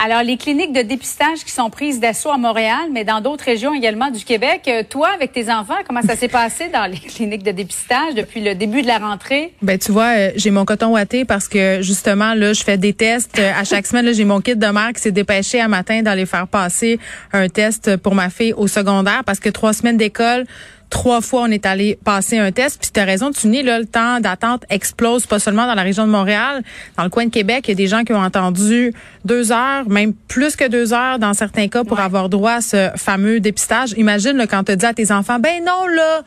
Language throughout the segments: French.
Alors, les cliniques de dépistage qui sont prises d'assaut à Montréal, mais dans d'autres régions également du Québec. euh, Toi, avec tes enfants, comment ça s'est passé dans les cliniques de dépistage depuis le début de la rentrée? Ben tu vois, euh, j'ai mon coton ouaté parce que justement là, je fais des tests euh, à chaque semaine. J'ai mon kit de mère qui s'est dépêché un matin d'aller faire passer un test pour ma fille au secondaire parce que trois semaines d'école. Trois fois, on est allé passer un test. Puis tu as raison, tu dis, là, le temps d'attente explose, pas seulement dans la région de Montréal, dans le coin de Québec, il y a des gens qui ont entendu deux heures, même plus que deux heures dans certains cas pour Ouais. avoir droit à ce fameux dépistage. Imagine là, quand tu dis à tes enfants, ben non, là,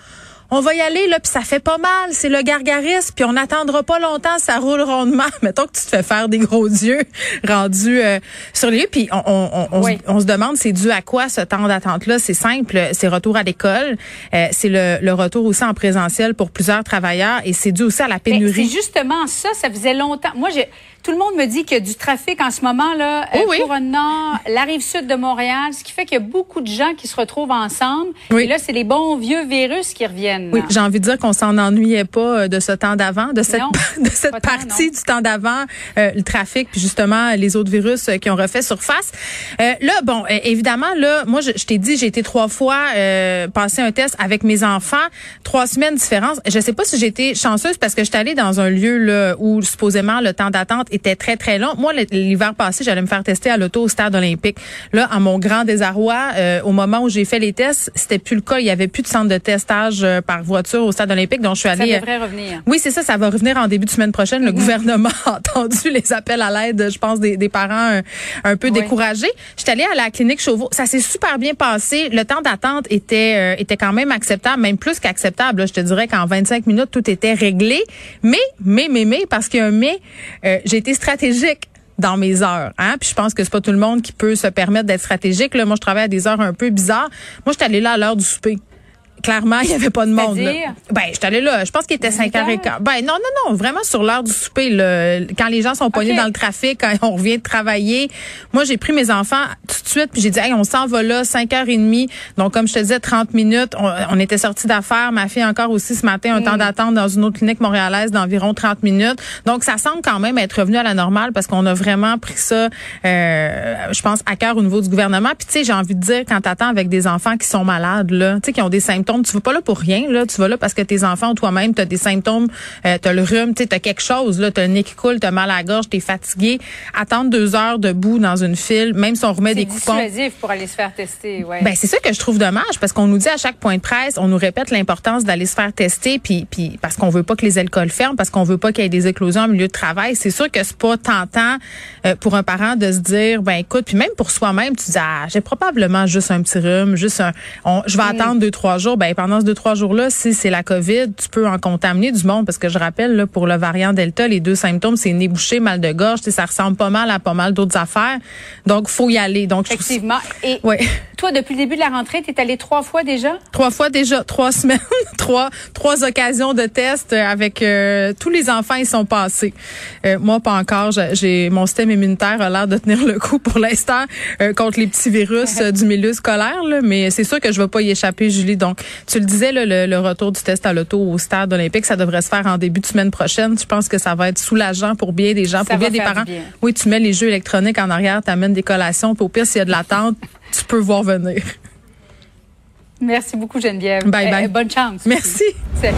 on va y aller là puis ça fait pas mal, c'est le gargarisme puis on n'attendra pas longtemps, ça roule rondement. Mettons que tu te fais faire des gros yeux rendus euh, sur les lieux puis on, on, on, on Oui. se, on se demande c'est dû à quoi ce temps d'attente là, c'est simple, c'est retour à l'école, euh, c'est le, le retour aussi en présentiel pour plusieurs travailleurs et c'est dû aussi à la pénurie. c'est justement ça, ça faisait longtemps. Moi, j'ai tout le monde me dit qu'il y a du trafic en ce moment là, Oh euh, oui. Couronne Nord, la rive sud de Montréal, ce qui fait qu'il y a beaucoup de gens qui se retrouvent ensemble. Oui. Et là, c'est les bons vieux virus qui reviennent. Oui, j'ai envie de dire qu'on s'en ennuyait pas euh, de ce temps d'avant, de cette Non, de cette partie du temps d'avant, euh, le trafic puis justement les autres virus euh, qui ont refait surface. Euh, là, bon, évidemment, là, moi, je, je t'ai dit, j'ai été trois fois euh, passer un test avec mes enfants, trois semaines de différence. Je sais pas si j'ai été chanceuse parce que j'étais allée dans un lieu là, où supposément le temps d'attente était très très long. Moi, l'hiver passé, j'allais me faire tester à l'auto au stade olympique. Là, à mon grand désarroi, euh, au moment où j'ai fait les tests, c'était plus le cas. Il y avait plus de centre de testage euh, par voiture au stade olympique, donc je suis Ça allée. euh, devrait revenir. oui, c'est ça, ça va revenir en début de semaine prochaine. Le gouvernement a entendu les appels à l'aide, je pense, des, des parents euh, un peu Oui. découragés. Je suis allée à la clinique Chauveau. Ça s'est super bien passé. Le temps d'attente était euh, était quand même acceptable, même plus qu'acceptable. Je te dirais qu'en 25 minutes, tout était réglé. Mais, mais, mais, mais, parce qu'il y a un mais, euh, j'ai été stratégique dans mes heures. Hein? Puis je pense que c'est pas tout le monde qui peut se permettre d'être stratégique. Moi, je travaille à des heures un peu bizarres. Moi, je suis allée là à l'heure du souper. Clairement, il y avait pas de monde. là. Ben, je suis allée là. Je pense qu'il était 5 h 15 Ben, non, non, non. Vraiment sur l'heure du souper, là, quand les gens sont pognés dans le trafic, quand on revient de travailler. Moi, j'ai pris mes enfants tout de suite, puis j'ai dit, hey, on s'en va là, 5h30. Donc, comme je te disais, 30 minutes. On, on était sortis d'affaires. Ma fille encore aussi ce matin, un temps d'attente dans une autre clinique montréalaise d'environ 30 minutes. Donc, ça semble quand même être revenu à la normale parce qu'on a vraiment pris ça, euh, je pense, à cœur au niveau du gouvernement. Puis, tu sais, j'ai envie de dire, quand t'attends avec des enfants qui sont malades, là, tu sais, qui ont des symptômes, tu vas pas là pour rien, là. Tu vas là parce que tes enfants ou toi-même, t'as des symptômes, euh, t'as le rhume, tu t'as quelque chose, là. T'as le nez qui coule, t'as mal à la gorge, t'es fatigué. Attendre deux heures debout dans une file, même si on remet C'est des coupons. dissuasif pour aller se faire tester, ouais. Ben c'est ça que je trouve dommage parce qu'on nous dit à chaque point de presse, on nous répète l'importance d'aller se faire tester puis puis parce qu'on veut pas que les écoles ferment, parce qu'on veut pas qu'il y ait des éclosions en milieu de travail. C'est sûr que c'est pas tentant euh, pour un parent de se dire ben écoute, puis même pour soi-même, tu dis ah, j'ai probablement juste un petit rhume, juste un on- je vais attendre deux trois jours. Ben pendant ces deux trois jours-là, si c'est la Covid, tu peux en contaminer du monde parce que je rappelle là pour le variant Delta, les deux symptômes c'est nez bouché, mal de gorge, ça ressemble pas mal à pas mal d'autres affaires. Donc faut y aller. Donc je Effectivement. Et Ouais. Toi, depuis le début de la rentrée, tu es allé trois fois déjà? Trois fois déjà, trois semaines, trois, trois occasions de test euh, avec euh, tous les enfants, ils sont passés. Euh, moi, pas encore. J'ai Mon système immunitaire a l'air de tenir le coup pour l'instant euh, contre les petits virus euh, du milieu scolaire, là, mais c'est sûr que je vais pas y échapper, Julie. Donc, tu le disais, là, le, le, retour du test à l'auto au stade olympique, ça devrait se faire en début de semaine prochaine. Je pense que ça va être soulageant pour bien des gens, pour bien des parents. Oui, tu mets les jeux électroniques en arrière, tu amènes des collations, puis au pire, s'il y a de l'attente, tu peux voir venir. Merci beaucoup, Geneviève. Bye eh, bye. Euh, bonne chance. Merci. Salut.